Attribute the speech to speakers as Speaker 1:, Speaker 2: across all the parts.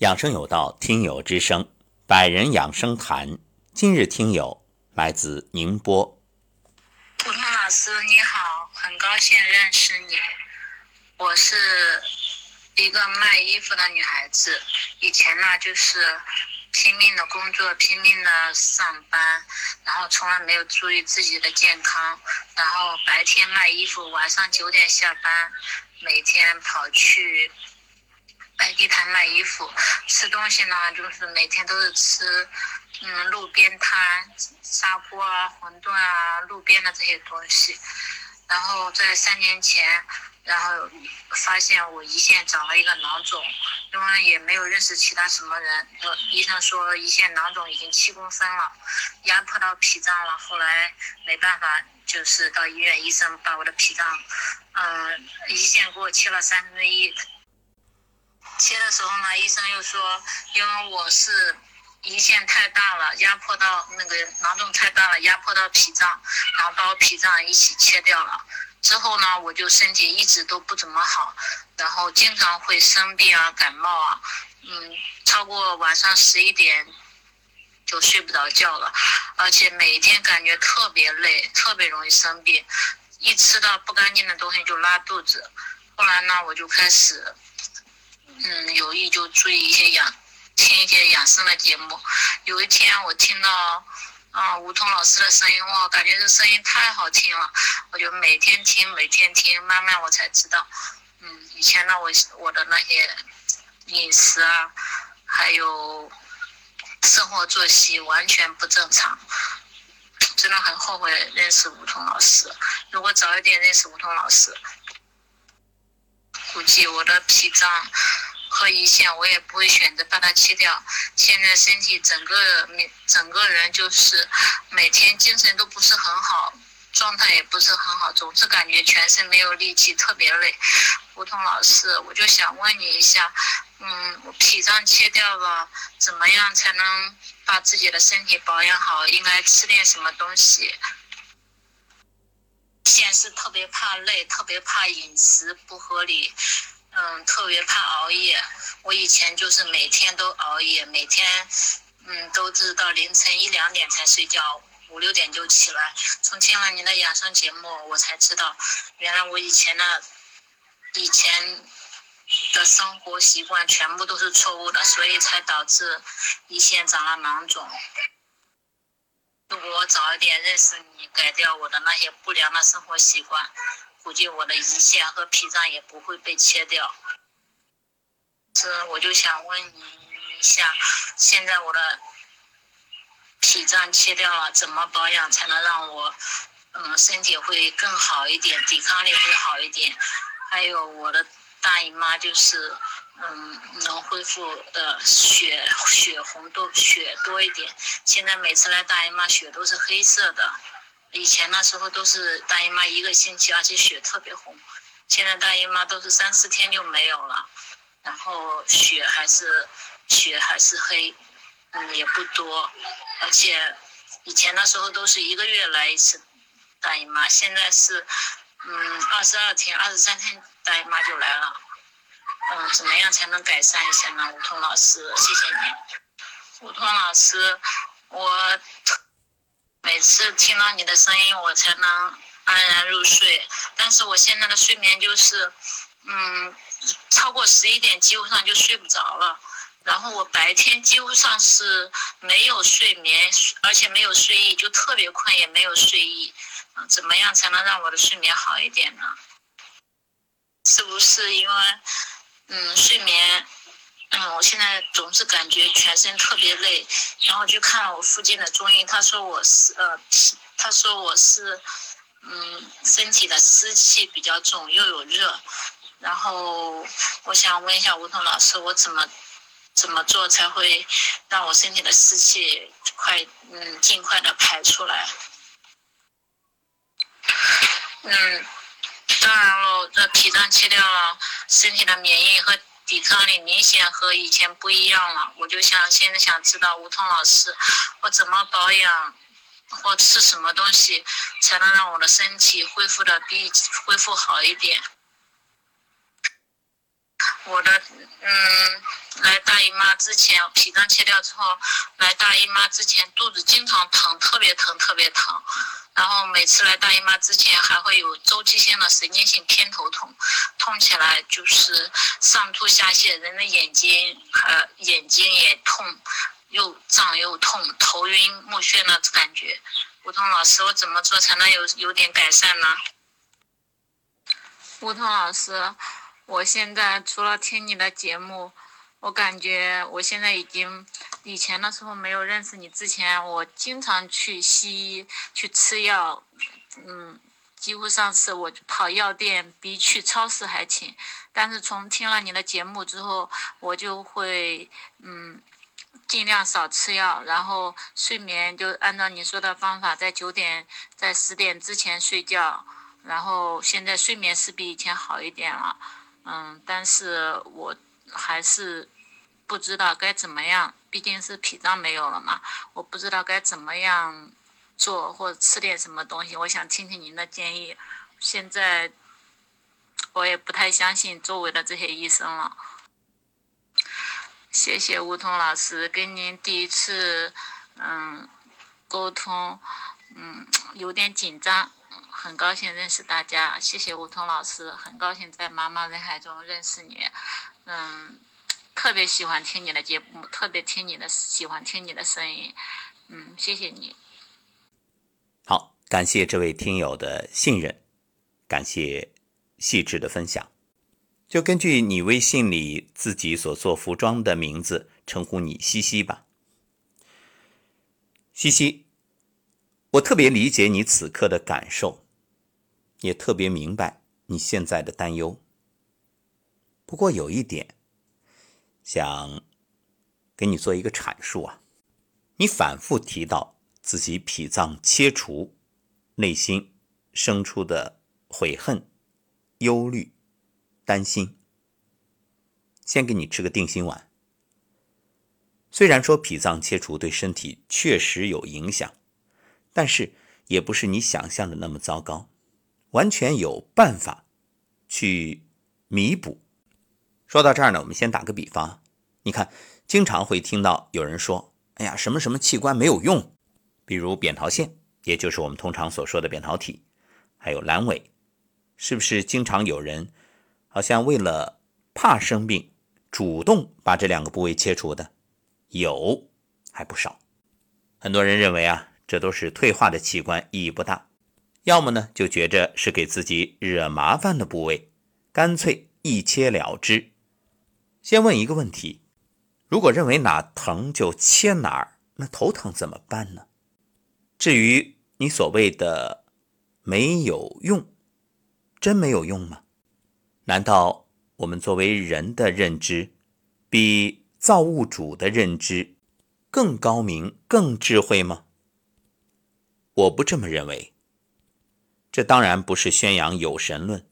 Speaker 1: 养生有道，听友之声，百人养生谈。今日听友来自宁波。
Speaker 2: 普通老师你好，很高兴认识你。我是一个卖衣服的女孩子，以前呢就是拼命的工作，拼命的上班，然后从来没有注意自己的健康，然后白天卖衣服，晚上九点下班，每天跑去。摆地摊卖衣服，吃东西呢，就是每天都是吃，嗯，路边摊，砂锅啊、馄饨啊，路边的这些东西。然后在三年前，然后发现我胰腺长了一个囊肿，因为也没有认识其他什么人，医生说胰腺囊肿已经七公分了，压迫到脾脏了。后来没办法，就是到医院，医生把我的脾脏，嗯，胰腺给我切了三分之一。切的时候呢，医生又说，因为我是胰腺太大了，压迫到那个囊肿太大了，压迫到脾脏，然后把我脾脏一起切掉了。之后呢，我就身体一直都不怎么好，然后经常会生病啊，感冒啊，嗯，超过晚上十一点就睡不着觉了，而且每天感觉特别累，特别容易生病，一吃到不干净的东西就拉肚子。后来呢，我就开始。嗯，有意就注意一些养，听一些养生的节目。有一天我听到，啊，吴彤老师的声音，哇，感觉这声音太好听了，我就每天听，每天听，慢慢我才知道，嗯，以前呢，我我的那些饮食啊，还有生活作息完全不正常，真的很后悔认识吴彤老师。如果早一点认识吴彤老师，估计我的脾脏。和胰腺，我也不会选择把它切掉。现在身体整个整个人就是每天精神都不是很好，状态也不是很好，总是感觉全身没有力气，特别累。胡同老师，我就想问你一下，嗯，我脾脏切掉了，怎么样才能把自己的身体保养好？应该吃点什么东西？现是特别怕累，特别怕饮食不合理。嗯，特别怕熬夜。我以前就是每天都熬夜，每天，嗯，都是到凌晨一两点才睡觉，五六点就起来。从听了你的养生节目，我才知道，原来我以前的，以前的生活习惯全部都是错误的，所以才导致胰腺长了囊肿。如果我早一点认识你，改掉我的那些不良的生活习惯。估计我的胰腺和脾脏也不会被切掉，是我就想问你一下，现在我的脾脏切掉了，怎么保养才能让我嗯身体会更好一点，抵抗力会好一点？还有我的大姨妈就是嗯能恢复的血血红多血多一点，现在每次来大姨妈血都是黑色的。以前那时候都是大姨妈一个星期，而且血特别红。现在大姨妈都是三四天就没有了，然后血还是血还是黑，嗯也不多。而且以前那时候都是一个月来一次大姨妈，现在是嗯二十二天、二十三天大姨妈就来了。嗯，怎么样才能改善一下呢？吴彤老师，谢谢你。吴彤老师，我。每次听到你的声音，我才能安然入睡。但是我现在的睡眠就是，嗯，超过十一点几乎上就睡不着了。然后我白天几乎上是没有睡眠，而且没有睡意，就特别困，也没有睡意。嗯，怎么样才能让我的睡眠好一点呢？是不是因为，嗯，睡眠？嗯，我现在总是感觉全身特别累，然后就看了我附近的中医，他说我是呃，他说我是嗯，身体的湿气比较重，又有热，然后我想问一下吴彤老师，我怎么怎么做才会让我身体的湿气快嗯尽快的排出来？嗯，当然了，这脾脏切掉了，身体的免疫和。抵抗力明显和以前不一样了，我就想现在想知道吴彤老师，我怎么保养或吃什么东西才能让我的身体恢复的比恢复好一点？
Speaker 3: 我的嗯，来大姨妈之前，脾脏切掉之后，来大姨妈之前肚子经常疼，特别疼，特别疼。然后每次来大姨妈之前，还会有周期性的神经性偏头痛，痛起来就是上吐下泻，人的眼睛呃眼睛也痛，又胀又痛，头晕目眩的感觉。吴桐老师，我怎么做才能有有点改善呢？
Speaker 2: 吴桐老师。我现在除了听你的节目，我感觉我现在已经，以前的时候没有认识你之前，我经常去西医去吃药，嗯，几乎上次我跑药店比去超市还勤。但是从听了你的节目之后，我就会嗯，尽量少吃药，然后睡眠就按照你说的方法，在九点在十点之前睡觉，然后现在睡眠是比以前好一点了。嗯，但是我还是不知道该怎么样，毕竟是脾脏没有了嘛，我不知道该怎么样做或者吃点什么东西。我想听听您的建议。现在我也不太相信周围的这些医生了。谢谢吴桐老师，跟您第一次嗯沟通，嗯有点紧张。很高兴认识大家，谢谢吴桐老师。很高兴在茫茫人海中认识你，嗯，特别喜欢听你的节目，特别听你的喜欢听你的声音，嗯，谢谢你。
Speaker 1: 好，感谢这位听友的信任，感谢细致的分享。就根据你微信里自己所做服装的名字称呼你西西吧，西西，我特别理解你此刻的感受。也特别明白你现在的担忧。不过有一点，想给你做一个阐述啊。你反复提到自己脾脏切除，内心生出的悔恨、忧虑、担心。先给你吃个定心丸。虽然说脾脏切除对身体确实有影响，但是也不是你想象的那么糟糕。完全有办法去弥补。说到这儿呢，我们先打个比方，你看，经常会听到有人说：“哎呀，什么什么器官没有用，比如扁桃腺，也就是我们通常所说的扁桃体，还有阑尾，是不是经常有人好像为了怕生病，主动把这两个部位切除的？有，还不少。很多人认为啊，这都是退化的器官，意义不大。”要么呢，就觉着是给自己惹麻烦的部位，干脆一切了之。先问一个问题：如果认为哪疼就切哪儿，那头疼怎么办呢？至于你所谓的没有用，真没有用吗？难道我们作为人的认知，比造物主的认知更高明、更智慧吗？我不这么认为。这当然不是宣扬有神论，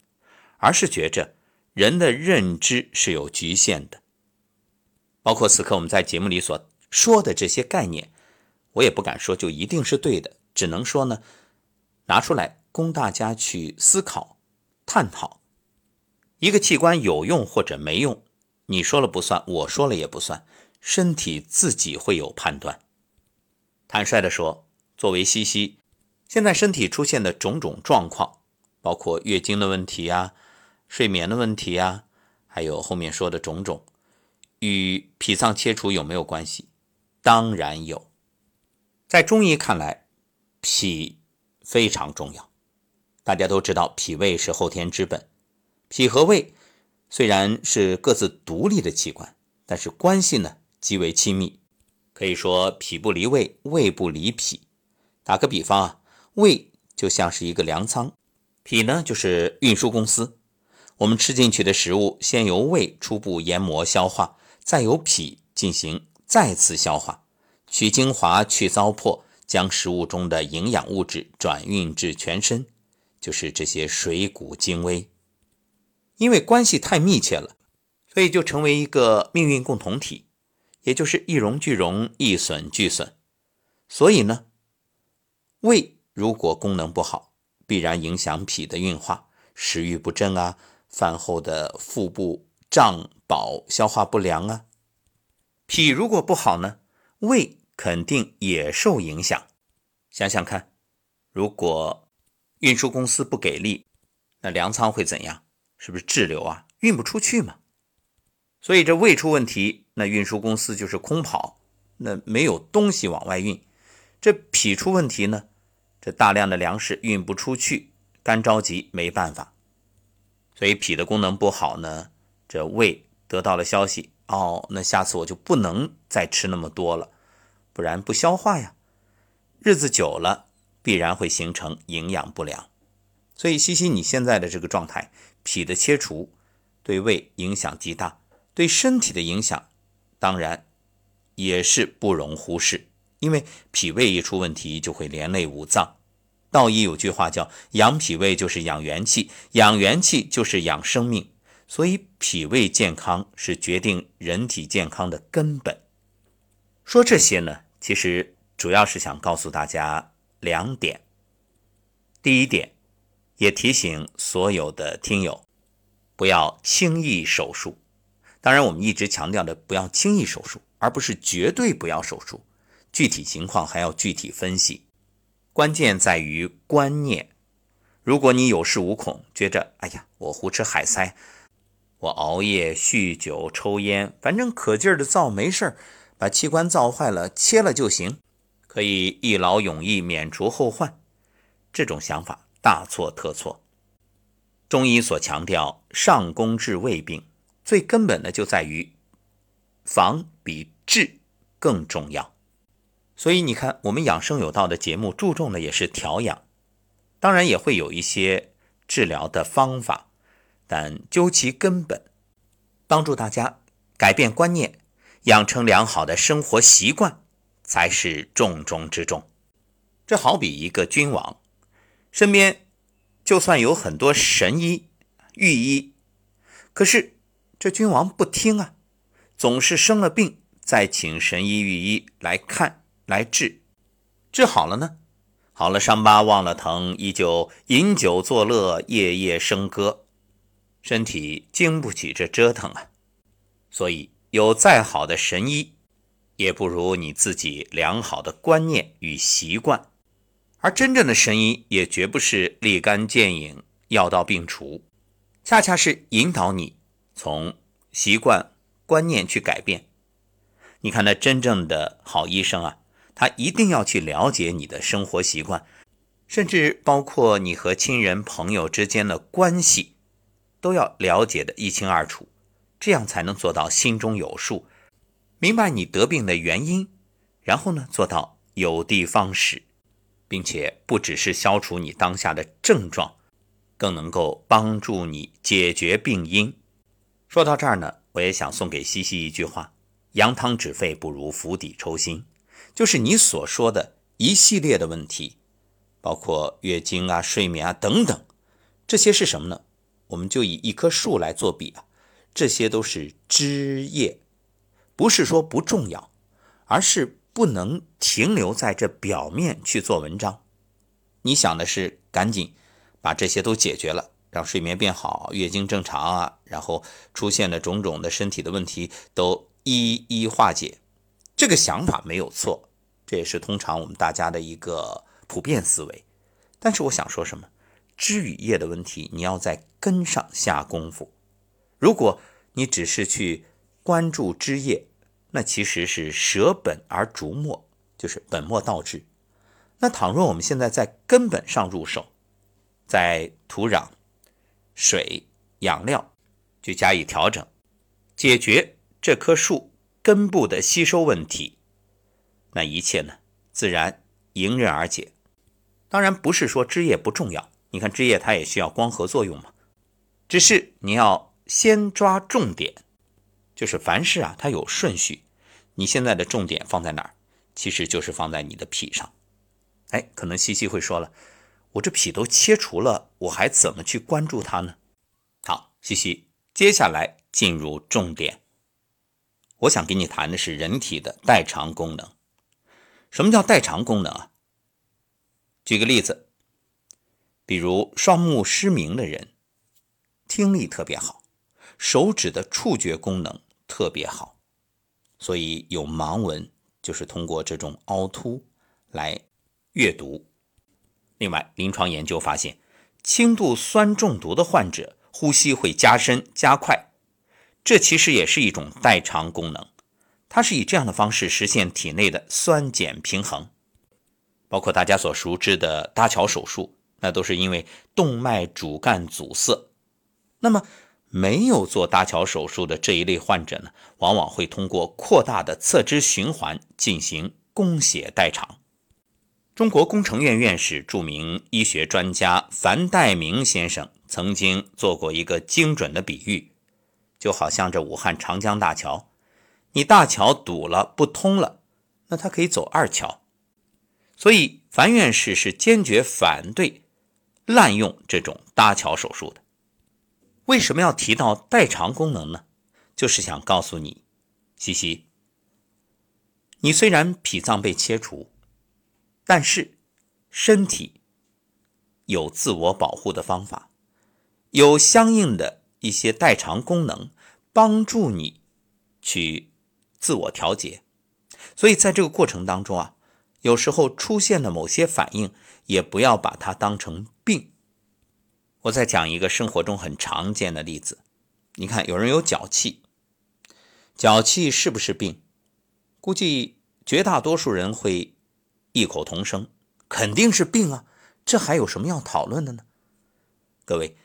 Speaker 1: 而是觉着人的认知是有局限的。包括此刻我们在节目里所说的这些概念，我也不敢说就一定是对的，只能说呢，拿出来供大家去思考、探讨。一个器官有用或者没用，你说了不算，我说了也不算，身体自己会有判断。坦率的说，作为西西。现在身体出现的种种状况，包括月经的问题呀、睡眠的问题呀，还有后面说的种种，与脾脏切除有没有关系？当然有。在中医看来，脾非常重要。大家都知道，脾胃是后天之本。脾和胃虽然是各自独立的器官，但是关系呢极为亲密。可以说，脾不离胃，胃不离脾。打个比方啊。胃就像是一个粮仓，脾呢就是运输公司。我们吃进去的食物，先由胃初步研磨消化，再由脾进行再次消化，取精华、去糟粕，将食物中的营养物质转运至全身，就是这些水谷精微。因为关系太密切了，所以就成为一个命运共同体，也就是一荣俱荣，一损俱损。所以呢，胃。如果功能不好，必然影响脾的运化，食欲不振啊，饭后的腹部胀饱、消化不良啊。脾如果不好呢，胃肯定也受影响。想想看，如果运输公司不给力，那粮仓会怎样？是不是滞留啊？运不出去嘛？所以这胃出问题，那运输公司就是空跑，那没有东西往外运。这脾出问题呢，这大量的粮食运不出去，干着急没办法。所以脾的功能不好呢，这胃得到了消息。哦，那下次我就不能再吃那么多了，不然不消化呀。日子久了，必然会形成营养不良。所以，西西你现在的这个状态，脾的切除对胃影响极大，对身体的影响当然也是不容忽视。因为脾胃一出问题，就会连累五脏。道医有句话叫“养脾胃就是养元气，养元气就是养生命”。所以，脾胃健康是决定人体健康的根本。说这些呢，其实主要是想告诉大家两点。第一点，也提醒所有的听友，不要轻易手术。当然，我们一直强调的不要轻易手术，而不是绝对不要手术。具体情况还要具体分析。关键在于观念。如果你有恃无恐，觉着哎呀，我胡吃海塞。我熬夜、酗酒、抽烟，反正可劲儿的造没事儿，把器官造坏了切了就行，可以一劳永逸、免除后患。这种想法大错特错。中医所强调上工治未病，最根本的就在于防比治更重要。所以你看，我们养生有道的节目注重的也是调养，当然也会有一些治疗的方法。但究其根本，帮助大家改变观念，养成良好的生活习惯，才是重中之重。这好比一个君王，身边就算有很多神医、御医，可是这君王不听啊，总是生了病再请神医、御医来看来治，治好了呢，好了伤疤忘了疼，依旧饮酒作乐，夜夜笙歌。身体经不起这折腾啊，所以有再好的神医，也不如你自己良好的观念与习惯。而真正的神医也绝不是立竿见影、药到病除，恰恰是引导你从习惯、观念去改变。你看，那真正的好医生啊，他一定要去了解你的生活习惯，甚至包括你和亲人、朋友之间的关系。都要了解的一清二楚，这样才能做到心中有数，明白你得病的原因，然后呢做到有的放矢，并且不只是消除你当下的症状，更能够帮助你解决病因。说到这儿呢，我也想送给西西一句话：扬汤止沸不如釜底抽薪。就是你所说的一系列的问题，包括月经啊、睡眠啊等等，这些是什么呢？我们就以一棵树来做比啊，这些都是枝叶，不是说不重要，而是不能停留在这表面去做文章。你想的是赶紧把这些都解决了，让睡眠变好，月经正常啊，然后出现的种种的身体的问题都一一化解。这个想法没有错，这也是通常我们大家的一个普遍思维。但是我想说什么？枝与叶的问题，你要在根上下功夫。如果你只是去关注枝叶，那其实是舍本而逐末，就是本末倒置。那倘若我们现在在根本上入手，在土壤、水、养料去加以调整，解决这棵树根部的吸收问题，那一切呢，自然迎刃而解。当然，不是说枝叶不重要。你看枝叶，它也需要光合作用嘛。只是你要先抓重点，就是凡事啊，它有顺序。你现在的重点放在哪儿？其实就是放在你的脾上。哎，可能西西会说了，我这脾都切除了，我还怎么去关注它呢？好，西西，接下来进入重点。我想跟你谈的是人体的代偿功能。什么叫代偿功能啊？举个例子。比如双目失明的人，听力特别好，手指的触觉功能特别好，所以有盲文就是通过这种凹凸来阅读。另外，临床研究发现，轻度酸中毒的患者呼吸会加深加快，这其实也是一种代偿功能。它是以这样的方式实现体内的酸碱平衡。包括大家所熟知的搭桥手术，那都是因为动脉主干阻塞。那么，没有做搭桥手术的这一类患者呢，往往会通过扩大的侧支循环进行供血代偿。中国工程院院士、著名医学专家樊代明先生曾经做过一个精准的比喻，就好像这武汉长江大桥，你大桥堵了不通了，那它可以走二桥。所以，樊院士是坚决反对滥用这种搭桥手术的。为什么要提到代偿功能呢？就是想告诉你，西西，你虽然脾脏被切除，但是身体有自我保护的方法，有相应的一些代偿功能，帮助你去自我调节。所以，在这个过程当中啊。有时候出现的某些反应，也不要把它当成病。我再讲一个生活中很常见的例子，你看，有人有脚气，脚气是不是病？估计绝大多数人会异口同声，肯定是病啊！这还有什么要讨论的呢？各位，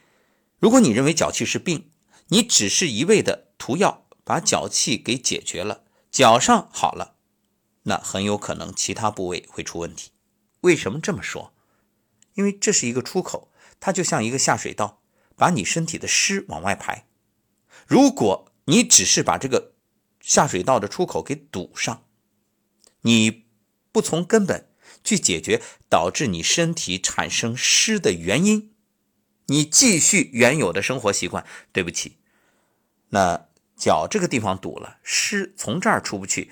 Speaker 1: 如果你认为脚气是病，你只是一味的涂药把脚气给解决了，脚上好了。那很有可能其他部位会出问题。为什么这么说？因为这是一个出口，它就像一个下水道，把你身体的湿往外排。如果你只是把这个下水道的出口给堵上，你不从根本去解决导致你身体产生湿的原因，你继续原有的生活习惯，对不起，那脚这个地方堵了，湿从这儿出不去。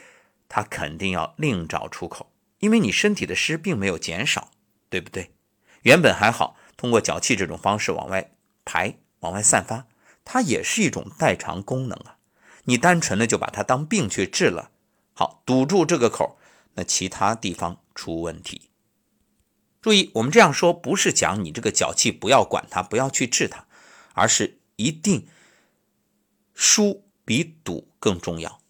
Speaker 1: 它肯定要另找出口，因为你身体的湿并没有减少，对不对？原本还好，通过脚气这种方式往外排、往外散发，它也是一种代偿功能啊。你单纯的就把它当病去治了，好堵住这个口，那其他地方出问题。注意，我们这样说不是讲你这个脚气不要管它，不要去治它，而是一定疏比堵更重要，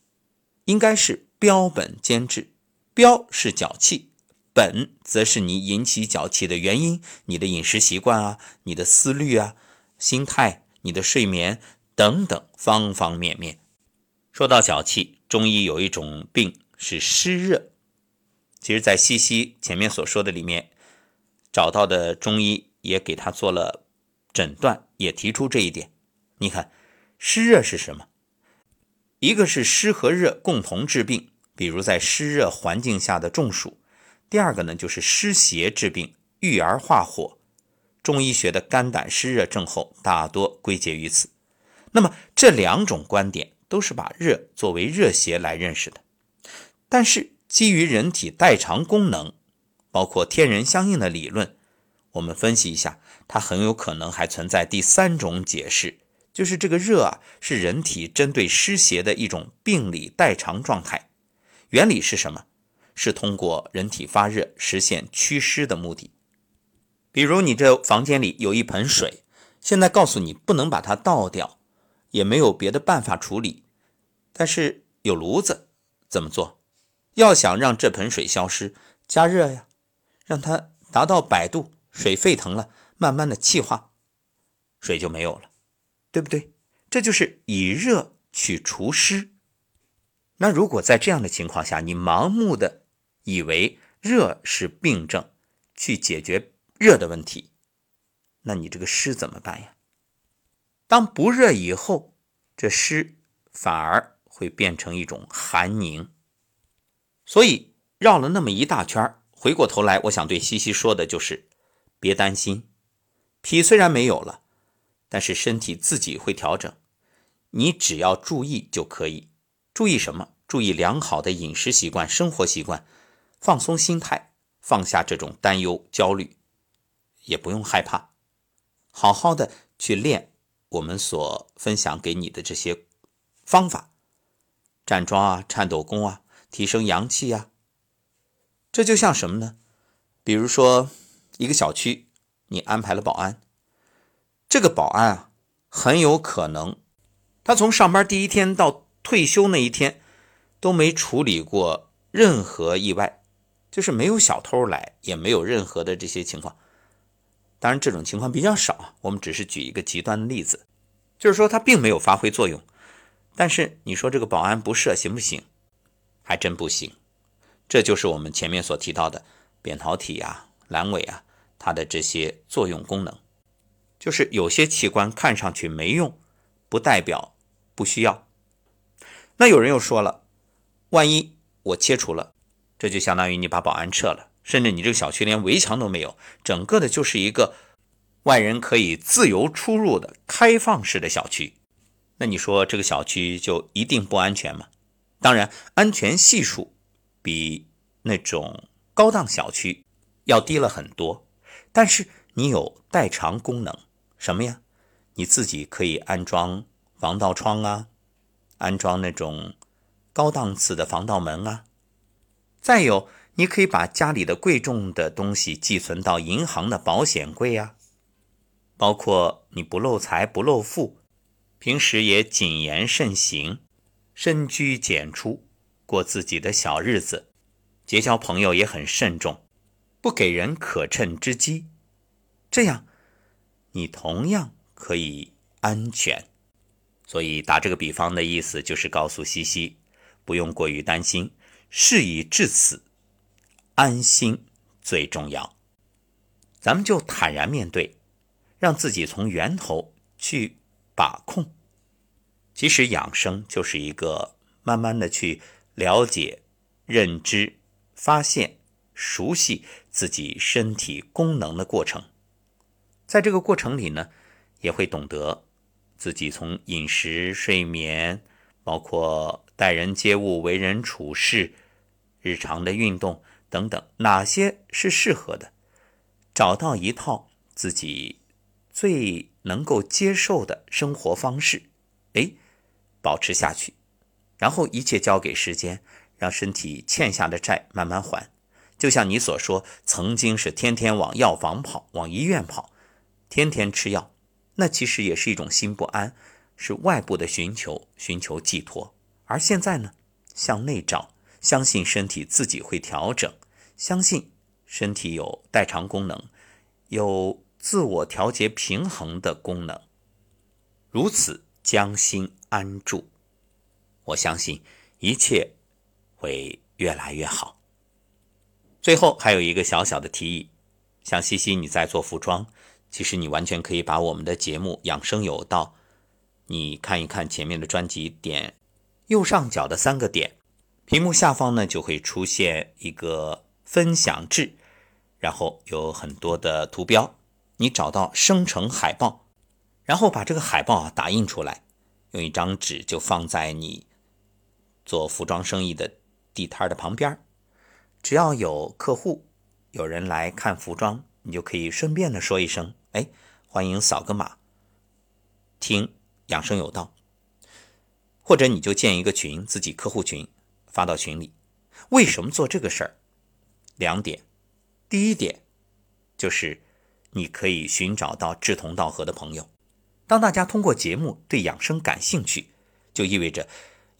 Speaker 1: 应该是。标本兼治，标是脚气，本则是你引起脚气的原因，你的饮食习惯啊，你的思虑啊，心态，你的睡眠等等方方面面。说到脚气，中医有一种病是湿热，其实，在西西前面所说的里面找到的中医也给他做了诊断，也提出这一点。你看，湿热是什么？一个是湿和热共同治病。比如在湿热环境下的中暑，第二个呢就是湿邪治病，郁而化火。中医学的肝胆湿热症候大多归结于此。那么这两种观点都是把热作为热邪来认识的，但是基于人体代偿功能，包括天人相应的理论，我们分析一下，它很有可能还存在第三种解释，就是这个热啊是人体针对湿邪的一种病理代偿状态。原理是什么？是通过人体发热实现祛湿的目的。比如你这房间里有一盆水，现在告诉你不能把它倒掉，也没有别的办法处理，但是有炉子，怎么做？要想让这盆水消失，加热呀，让它达到百度，水沸腾了，慢慢的气化，水就没有了，对不对？这就是以热去除湿。那如果在这样的情况下，你盲目的以为热是病症，去解决热的问题，那你这个湿怎么办呀？当不热以后，这湿反而会变成一种寒凝。所以绕了那么一大圈，回过头来，我想对西西说的就是：别担心，脾虽然没有了，但是身体自己会调整，你只要注意就可以。注意什么？注意良好的饮食习惯、生活习惯，放松心态，放下这种担忧、焦虑，也不用害怕，好好的去练我们所分享给你的这些方法，站桩啊、颤抖功啊、提升阳气啊，这就像什么呢？比如说一个小区，你安排了保安，这个保安啊，很有可能他从上班第一天到退休那一天都没处理过任何意外，就是没有小偷来，也没有任何的这些情况。当然，这种情况比较少。我们只是举一个极端的例子，就是说他并没有发挥作用。但是你说这个保安不设行不行？还真不行。这就是我们前面所提到的扁桃体啊、阑尾啊，它的这些作用功能。就是有些器官看上去没用，不代表不需要。那有人又说了，万一我切除了，这就相当于你把保安撤了。甚至你这个小区连围墙都没有，整个的就是一个外人可以自由出入的开放式的小区。那你说这个小区就一定不安全吗？当然，安全系数比那种高档小区要低了很多。但是你有代偿功能，什么呀？你自己可以安装防盗窗啊，安装那种高档次的防盗门啊，再有。你可以把家里的贵重的东西寄存到银行的保险柜呀，包括你不漏财不漏富，平时也谨言慎行，深居简出，过自己的小日子，结交朋友也很慎重，不给人可乘之机，这样你同样可以安全。所以打这个比方的意思就是告诉西西，不用过于担心，事已至此。安心最重要，咱们就坦然面对，让自己从源头去把控。其实养生就是一个慢慢的去了解、认知、发现、熟悉自己身体功能的过程。在这个过程里呢，也会懂得自己从饮食、睡眠，包括待人接物、为人处事、日常的运动。等等，哪些是适合的？找到一套自己最能够接受的生活方式，哎，保持下去，然后一切交给时间，让身体欠下的债慢慢还。就像你所说，曾经是天天往药房跑，往医院跑，天天吃药，那其实也是一种心不安，是外部的寻求，寻求寄托。而现在呢，向内找。相信身体自己会调整，相信身体有代偿功能，有自我调节平衡的功能，如此将心安住，我相信一切会越来越好。最后还有一个小小的提议，像西西你在做服装，其实你完全可以把我们的节目《养生有道》，你看一看前面的专辑，点右上角的三个点。屏幕下方呢就会出现一个分享制，然后有很多的图标，你找到生成海报，然后把这个海报啊打印出来，用一张纸就放在你做服装生意的地摊的旁边只要有客户有人来看服装，你就可以顺便的说一声，哎，欢迎扫个码，听养生有道，或者你就建一个群，自己客户群。发到群里，为什么做这个事儿？两点，第一点就是你可以寻找到志同道合的朋友。当大家通过节目对养生感兴趣，就意味着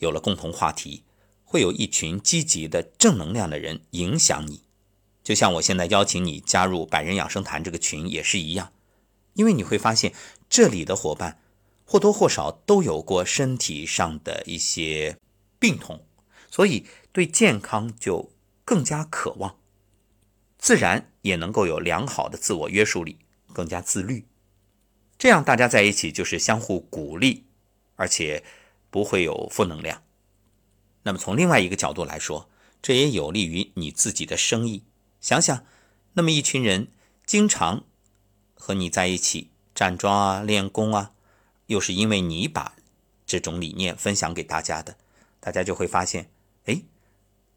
Speaker 1: 有了共同话题，会有一群积极的正能量的人影响你。就像我现在邀请你加入百人养生谈这个群也是一样，因为你会发现这里的伙伴或多或少都有过身体上的一些病痛。所以，对健康就更加渴望，自然也能够有良好的自我约束力，更加自律。这样大家在一起就是相互鼓励，而且不会有负能量。那么从另外一个角度来说，这也有利于你自己的生意。想想，那么一群人经常和你在一起站桩啊、练功啊，又是因为你把这种理念分享给大家的，大家就会发现。哎，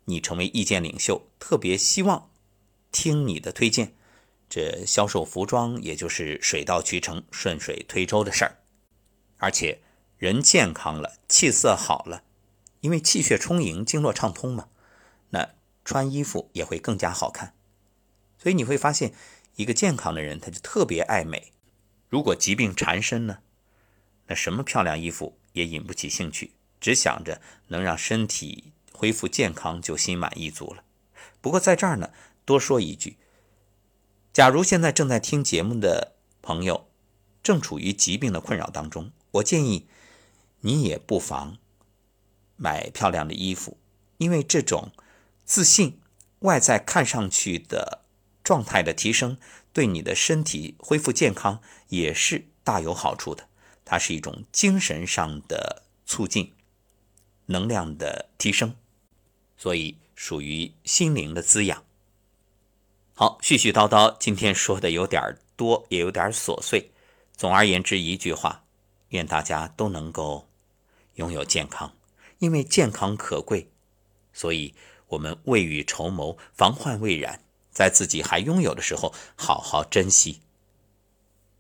Speaker 1: 你成为意见领袖，特别希望听你的推荐，这销售服装也就是水到渠成、顺水推舟的事儿。而且人健康了，气色好了，因为气血充盈，经络畅通嘛，那穿衣服也会更加好看。所以你会发现，一个健康的人他就特别爱美。如果疾病缠身呢，那什么漂亮衣服也引不起兴趣，只想着能让身体恢复健康就心满意足了。不过在这儿呢，多说一句：假如现在正在听节目的朋友正处于疾病的困扰当中，我建议你也不妨买漂亮的衣服，因为这种自信、外在看上去的状态的提升，对你的身体恢复健康也是大有好处的。它是一种精神上的促进，能量的提升，所以属于心灵的滋养。好，絮絮叨叨，今天说的有点多，也有点琐碎。总而言之，一句话。愿大家都能够拥有健康，因为健康可贵，所以我们未雨绸缪，防患未然，在自己还拥有的时候，好好珍惜。